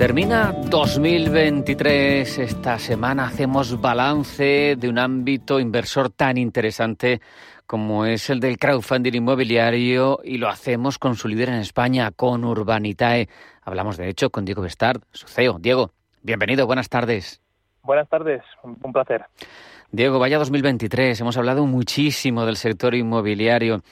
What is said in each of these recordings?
Termina 2023. Esta semana hacemos balance de un ámbito inversor tan interesante como es el del crowdfunding inmobiliario y lo hacemos con su líder en España, con Urbanitae. Hablamos de hecho con Diego Bestard, su CEO. Diego, bienvenido, buenas tardes. Buenas tardes, un placer. Diego, vaya 2023, hemos hablado muchísimo del sector inmobiliario.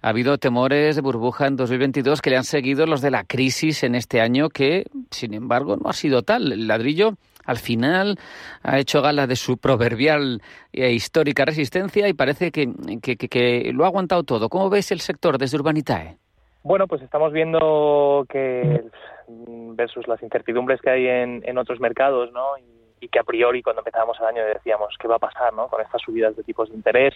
Ha habido temores de burbuja en 2022 que le han seguido los de la crisis en este año, que, sin embargo, no ha sido tal. El ladrillo, al final, ha hecho gala de su proverbial e histórica resistencia y parece que, que, lo ha aguantado todo. ¿Cómo ves el sector desde Urbanitae? Bueno, pues estamos viendo que versus las incertidumbres que hay en, en otros mercados, ¿no? Y, y, que a priori cuando empezábamos el año decíamos qué va a pasar, ¿no? Con estas subidas de tipos de interés,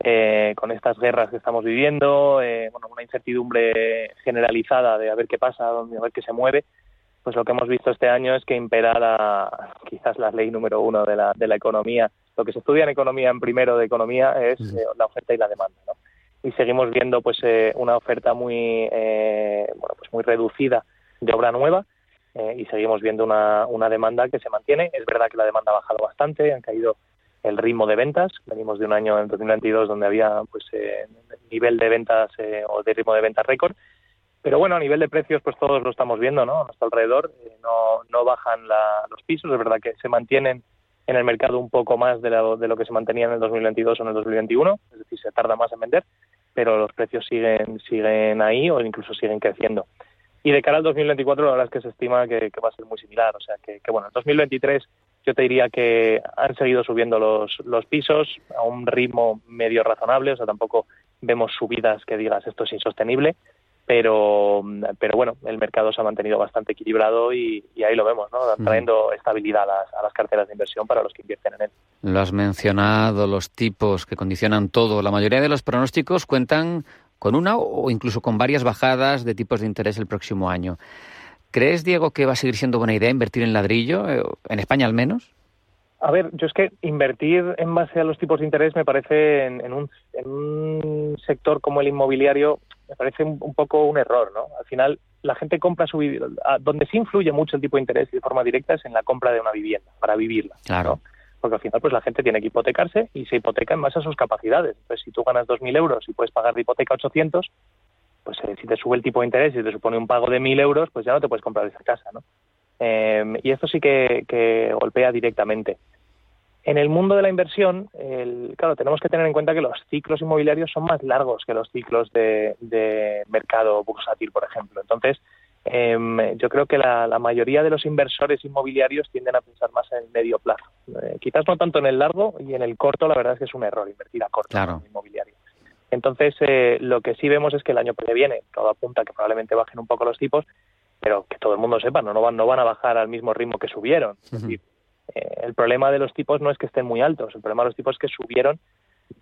eh, con estas guerras que estamos viviendo, eh, bueno, una incertidumbre generalizada de a ver qué pasa, a ver qué se mueve, pues lo que hemos visto este año es que impera la, quizás la ley número uno de la, de la economía. Lo que se estudia en economía, en primero de economía, es eh, la oferta y la demanda. ¿no? Y seguimos viendo pues eh, una oferta muy, eh, bueno, pues muy reducida de obra nueva y seguimos viendo una, una demanda que se mantiene. Es verdad que la demanda ha bajado bastante, han caído el ritmo de ventas. Venimos de un año en 2022 donde había pues eh, nivel de ventas eh, o de ritmo de ventas récord. Pero bueno, a nivel de precios, pues todos lo estamos viendo, ¿no? A nuestro alrededor eh, no, no bajan los pisos. Es verdad que se mantienen en el mercado un poco más de lo, de lo que se mantenía en el 2022 o en el 2021. Es decir, se tarda más en vender, pero los precios siguen, siguen ahí o incluso siguen creciendo. Y de cara al 2024, la verdad es que se estima que, va a ser muy similar. O sea, que bueno, el 2023 yo te diría que han seguido subiendo los, los pisos a un ritmo medio razonable, o sea, tampoco vemos subidas que digas esto es insostenible, pero, pero bueno, el mercado se ha mantenido bastante equilibrado y, ahí lo vemos, ¿no? trayendo estabilidad a las, a las, carteras de inversión para los que invierten en él. Lo has mencionado, los tipos que condicionan todo. La mayoría de los pronósticos cuentan con una o incluso con varias bajadas de tipos de interés el próximo año. ¿Crees, Diego, que va a seguir siendo buena idea invertir en ladrillo, eh, en España al menos? A ver, yo es que invertir en base a los tipos de interés me parece en, un, sector como el inmobiliario me parece un, poco un error, ¿no? Al final la gente compra su vivienda, donde sí influye mucho el tipo de interés de forma directa es en la compra de una vivienda para vivirla. Claro. Porque al final pues la gente tiene que hipotecarse y se hipoteca en base a sus capacidades. Pues si tú ganas 2.000 euros y puedes pagar de hipoteca 800, pues eh, si te sube el tipo de interés y te supone un pago de mil euros, pues ya no te puedes comprar esa casa, ¿no? Em, y esto sí que, golpea directamente. En el mundo de la inversión, claro, tenemos que tener en cuenta que los ciclos inmobiliarios son más largos que los ciclos de, mercado bursátil, por ejemplo. Entonces, em, yo creo que la, mayoría de los inversores inmobiliarios tienden a pensar más en el medio plazo. Eh, quizás no tanto en el largo y en el corto, la verdad es que es un error invertir a corto en inmobiliario. Entonces, eh, lo que sí vemos es que el año que viene, todo apunta que probablemente bajen un poco los tipos, pero que todo el mundo sepa, no, no, van, no van a bajar al mismo ritmo que subieron. Es decir, eh, el problema de los tipos no es que estén muy altos, el problema de los tipos es que subieron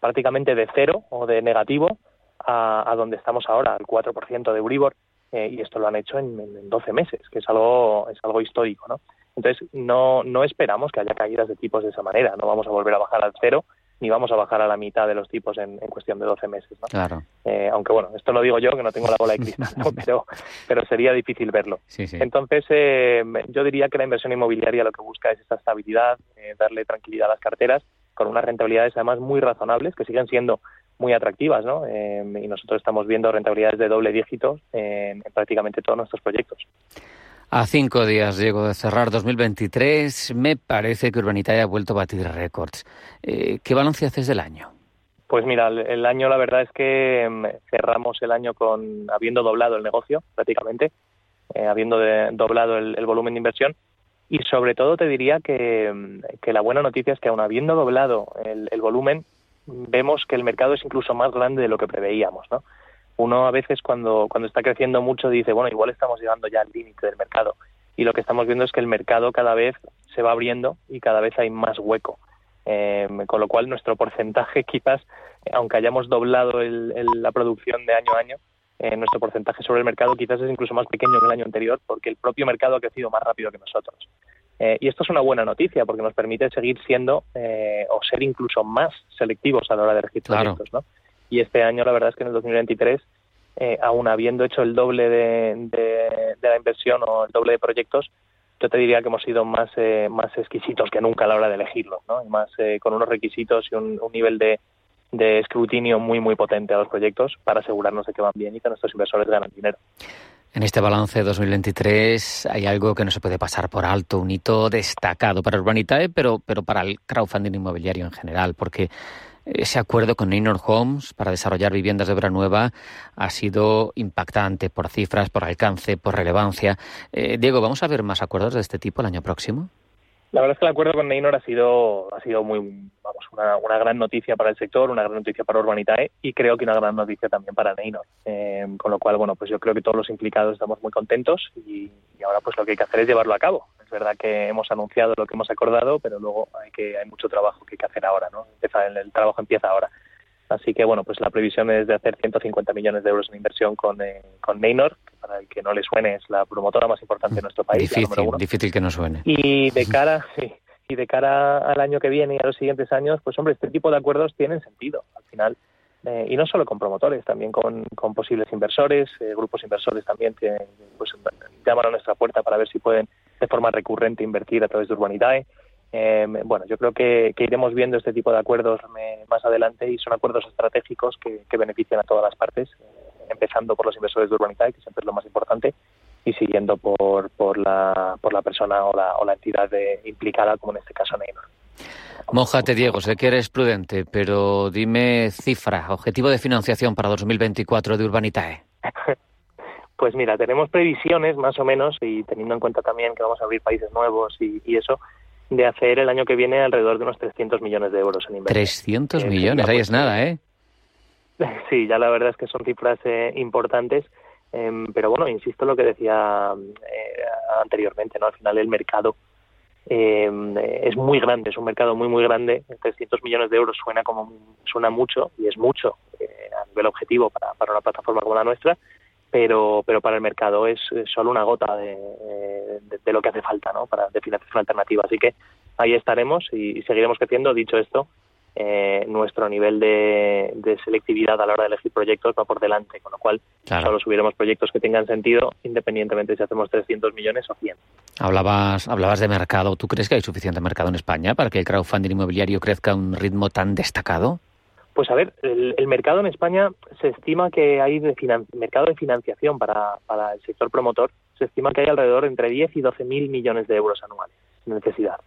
prácticamente de cero o de negativo a, donde estamos ahora, al 4% de Euribor, eh, y esto lo han hecho en, en, 12 meses, que es algo, es algo histórico. ¿no? Entonces, no, no esperamos que haya caídas de tipos de esa manera, no vamos a volver a bajar al cero ni vamos a bajar a la mitad de los tipos en, cuestión de 12 meses. ¿no? Claro. Eh, aunque bueno, esto lo digo yo, que no tengo la bola de cristal, pero, pero sería difícil verlo. Entonces, eh, yo diría que la inversión inmobiliaria lo que busca es esa estabilidad, eh, darle tranquilidad a las carteras, con unas rentabilidades además muy razonables, que siguen siendo muy atractivas, ¿no? y nosotros estamos viendo rentabilidades de doble dígito en prácticamente todos nuestros proyectos. A cinco días llego de cerrar 2023, me parece que Urbanitae ha vuelto a batir récords. Eh, ¿Qué balance haces del año? Pues mira, el, año la verdad es que mm, cerramos el año con habiendo doblado el negocio prácticamente, eh, habiendo doblado el, volumen de inversión y sobre todo te diría que, mm, que, la buena noticia es que aun habiendo doblado el, el volumen, vemos que el mercado es incluso más grande de lo que preveíamos, ¿no? Uno a veces cuando, cuando está creciendo mucho dice, bueno, igual estamos llegando ya al límite del mercado. Y lo que estamos viendo es que el mercado cada vez se va abriendo y cada vez hay más hueco. Eh, con lo cual nuestro porcentaje quizás, aunque hayamos doblado el, la producción de año a año, nuestro porcentaje sobre el mercado quizás es incluso más pequeño que el año anterior porque el propio mercado ha crecido más rápido que nosotros. y esto es una buena noticia porque nos permite seguir siendo o ser incluso más selectivos a la hora de elegir proyectos. ¿no? Y este año la verdad es que en el 2023 eh, aún habiendo hecho el doble de, la inversión o el doble de proyectos, yo te diría que hemos sido más, eh, más exquisitos que nunca a la hora de elegirlos, ¿no? Y más eh, con unos requisitos y un, nivel de, de escrutinio muy, muy potente a los proyectos para asegurarnos de que van bien y que nuestros inversores ganan dinero. En este balance de 2023 hay algo que no se puede pasar por alto, un hito destacado para Urbanitae, pero, pero para el crowdfunding inmobiliario en general, porque ese acuerdo con Neynor Homes para desarrollar viviendas de obra nueva ha sido impactante por cifras, por alcance, por relevancia. Eh, Diego, ¿vamos a ver más acuerdos de este tipo el año próximo? La verdad es que el acuerdo con Neynor ha sido, ha sido muy, vamos, una, gran noticia para el sector, una gran noticia para Urbanitae y creo que una gran noticia también para Neynor. Eh, con lo cual, bueno, pues yo creo que todos los implicados estamos muy contentos y, y ahora pues lo que hay que hacer es llevarlo a cabo. Es verdad que hemos anunciado lo que hemos acordado, pero luego hay que hay mucho trabajo que hay que hacer ahora, ¿no? Empieza, el, trabajo empieza ahora. Así que, bueno, pues la previsión es de hacer 150 millones de euros en inversión con, eh, con Neynor, que para el que no le suene es la promotora más importante de nuestro país. Difícil, difícil que no suene. Y de cara, sí, y de cara al año que viene y a los siguientes años, pues hombre, este tipo de acuerdos tienen sentido. Al final, eh, y no solo con promotores, también con, con posibles inversores, eh, grupos inversores también que pues, llaman a nuestra puerta para ver si pueden de forma recurrente invertir a través de Urbanitae. Eh, bueno, yo creo que, iremos viendo este tipo de acuerdos más adelante y son acuerdos estratégicos que, benefician a todas las partes, empezando por los inversores de Urbanitae, que siempre es lo más importante, y siguiendo por, por, la, por la persona o la, o la entidad implicada, como en este caso Neymar. Mójate, Diego, sé que eres prudente, pero dime cifra, objetivo de financiación para 2024 de Urbanitae. Pues mira, tenemos previsiones más o menos, y teniendo en cuenta también que vamos a abrir países nuevos y, eso, de hacer el año que viene alrededor de unos 300 millones de euros en inversión. 300 eh, millones, ahí es nada, ¿eh? Sí, ya la verdad es que son cifras eh, importantes, em, pero bueno, insisto en lo que decía eh, anteriormente, ¿no? Al final el mercado em, es muy grande, es un mercado muy, muy grande. 300 millones de euros suena como suena mucho, y es mucho a nivel objetivo para, para una plataforma como la nuestra, pero, pero para el mercado es, solo una gota de, de, lo que hace falta ¿no? para de financiación alternativa. Así que ahí estaremos y, seguiremos creciendo. Dicho esto, eh, nuestro nivel de, de, selectividad a la hora de elegir proyectos va por delante, con lo cual solo subiremos proyectos que tengan sentido, independientemente si hacemos 300 millones o 100. Hablabas, hablabas de mercado. ¿Tú crees que hay suficiente mercado en España para que el crowdfunding inmobiliario crezca a un ritmo tan destacado? Pues a ver, el, mercado en España se estima que hay de mercado de financiación para, para el sector promotor, se estima que hay alrededor entre 10 y 12 mil millones de euros anuales de necesidad.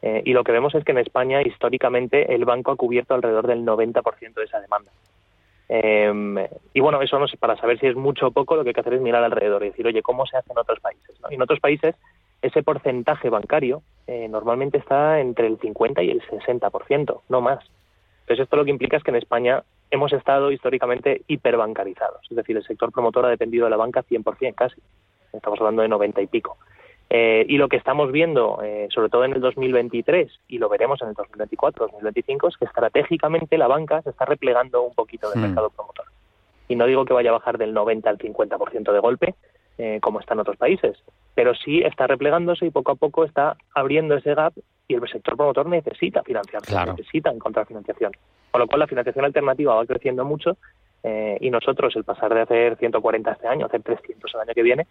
Eh, y lo que vemos es que en España históricamente el banco ha cubierto alrededor del 90% de esa demanda. Eh, y bueno, eso no sé, para saber si es mucho o poco, lo que hay que hacer es mirar alrededor y decir, oye, ¿cómo se hace en otros países? Y en otros países ese porcentaje bancario eh, normalmente está entre el 50 y el 60%, no más. Entonces, esto lo que implica es que en España hemos estado históricamente hiperbancarizados, es decir, el sector promotor ha dependido de la banca 100% casi, estamos hablando de 90 y pico. Eh, y lo que estamos viendo, eh, sobre todo en el 2023, y lo veremos en el 2024, 2025, es que estratégicamente la banca se está replegando un poquito del hmm. mercado promotor. Y no digo que vaya a bajar del 90 al 50% de golpe, eh, como está en otros países, pero sí está replegándose y poco a poco está abriendo ese gap y el sector promotor necesita financiarse, necesita encontrar financiación. Con lo cual la financiación alternativa va creciendo mucho eh, y nosotros el pasar de hacer 140 este año a hacer 300 el año que viene,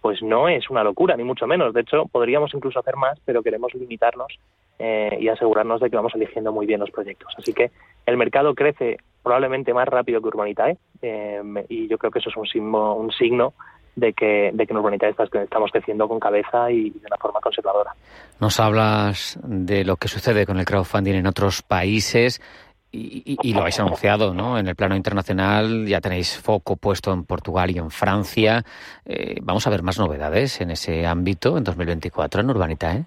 pues no es una locura, ni mucho menos. De hecho, podríamos incluso hacer más, pero queremos limitarnos eh, y asegurarnos de que vamos eligiendo muy bien los proyectos. Así que el mercado crece probablemente más rápido que Urbanitae eh, y yo creo que eso es un signo, un signo de que, de que en Urbanitae estamos creciendo con cabeza y de una forma conservadora. Nos hablas de lo que sucede con el crowdfunding en otros países. Y, lo habéis anunciado, ¿no? En el plano internacional ya tenéis foco puesto en Portugal y en Francia. Eh, ¿Vamos a ver más novedades en ese ámbito en 2024 en Urbanitae?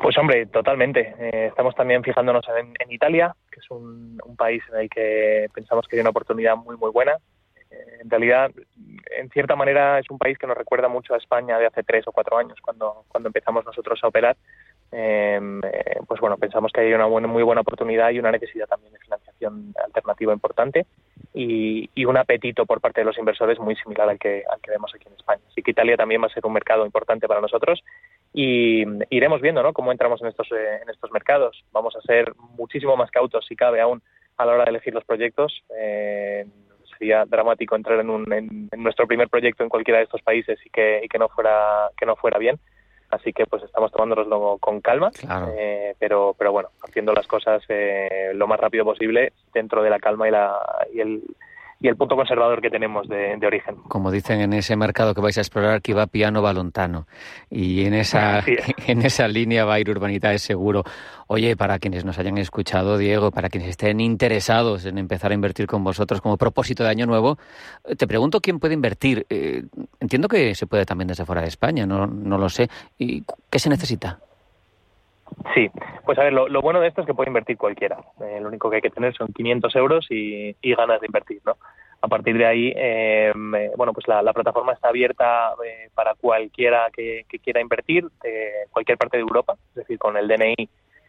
Pues hombre, totalmente. Eh, estamos también fijándonos en, Italia, que es un, un, país en el que pensamos que hay una oportunidad muy, muy buena. En realidad, en cierta manera, es un país que nos recuerda mucho a España de hace tres o cuatro años, cuando, cuando empezamos nosotros a operar. Em, eh, pues bueno, pensamos que hay una muy buena oportunidad y una necesidad también de financiación alternativa importante. y, un apetito por parte de los inversores muy similar al que, al que vemos aquí en España. Así que Italia también va a ser un mercado importante para nosotros y iremos viendo ¿no? cómo entramos en estos, eh, en estos mercados. Vamos a ser muchísimo más cautos, si cabe aún, a la hora de elegir los proyectos. Eh, sería dramático entrar en, un, en, nuestro primer proyecto en cualquiera de estos países y que, y que no fuera que no fuera bien. Así que pues estamos tomándonoslo con calma eh, pero pero bueno haciendo las cosas eh, lo más rápido posible dentro de la calma y la y el y el punto conservador que tenemos de, origen. Como dicen en ese mercado que vais a explorar, que va piano valontano. Y en esa, en esa línea va a ir es seguro. Oye, para quienes nos hayan escuchado, Diego, para quienes estén interesados en empezar a invertir con vosotros como propósito de año nuevo, te pregunto quién puede invertir. Eh, entiendo que se puede también desde fuera de España, no, no lo sé. ¿Y qué se necesita? Sí, pues a ver, lo, bueno de esto es que puede invertir cualquiera. Eh, lo único que hay que tener son 500 euros y, ganas de invertir, ¿no? A partir de ahí, em, eh, bueno, pues la, plataforma está abierta eh, para cualquiera que, quiera invertir de cualquier parte de Europa, es decir, con el DNI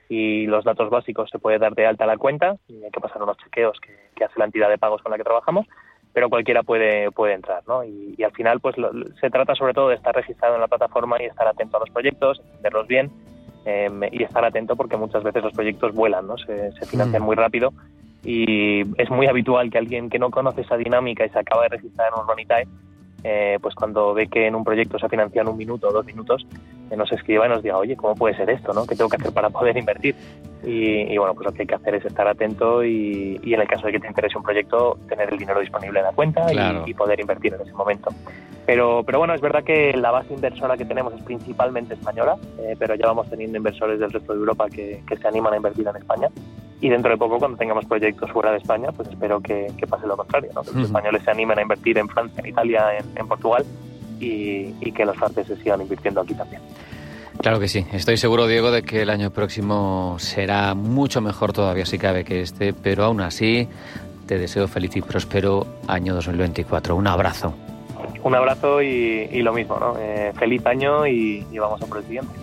y los datos básicos se puede dar de alta la cuenta y hay que pasar unos chequeos que, hace la entidad de pagos con la que trabajamos, pero cualquiera puede puede entrar, ¿no? Y, al final, pues se trata sobre todo de estar registrado en la plataforma y estar atento a los proyectos, entenderlos bien Em, y estar atento porque muchas veces los proyectos vuelan, ¿no? se, financian mm. muy rápido y es muy habitual que alguien que no conoce esa dinámica y se acaba de registrar en Urbanitae, eh, pues cuando ve que en un proyecto se ha financiado en un minuto o dos minutos, eh, nos escriba y nos diga, oye, ¿cómo puede ser esto? ¿no? ¿Qué tengo que hacer para poder invertir? Y, bueno, pues lo que hay que hacer es estar atento y, en el caso de que te interese un proyecto, tener el dinero disponible en la cuenta y, poder invertir en ese momento. Pero, pero bueno, es verdad que la base inversora que tenemos es principalmente española, eh, pero ya vamos teniendo inversores del resto de Europa que, se animan a invertir en España. Y dentro de poco, cuando tengamos proyectos fuera de España, pues espero que, pase lo contrario, que los españoles se animen a invertir en Francia, en Italia, en, Portugal y, y que los franceses sigan invirtiendo aquí también. Claro que sí. Estoy seguro, Diego, de que el año próximo será mucho mejor todavía, si cabe, que este, pero aún así te deseo feliz y próspero año 2024. Un abrazo un abrazo y, lo mismo, ¿no? Eh, feliz año y, y vamos a por el siguiente.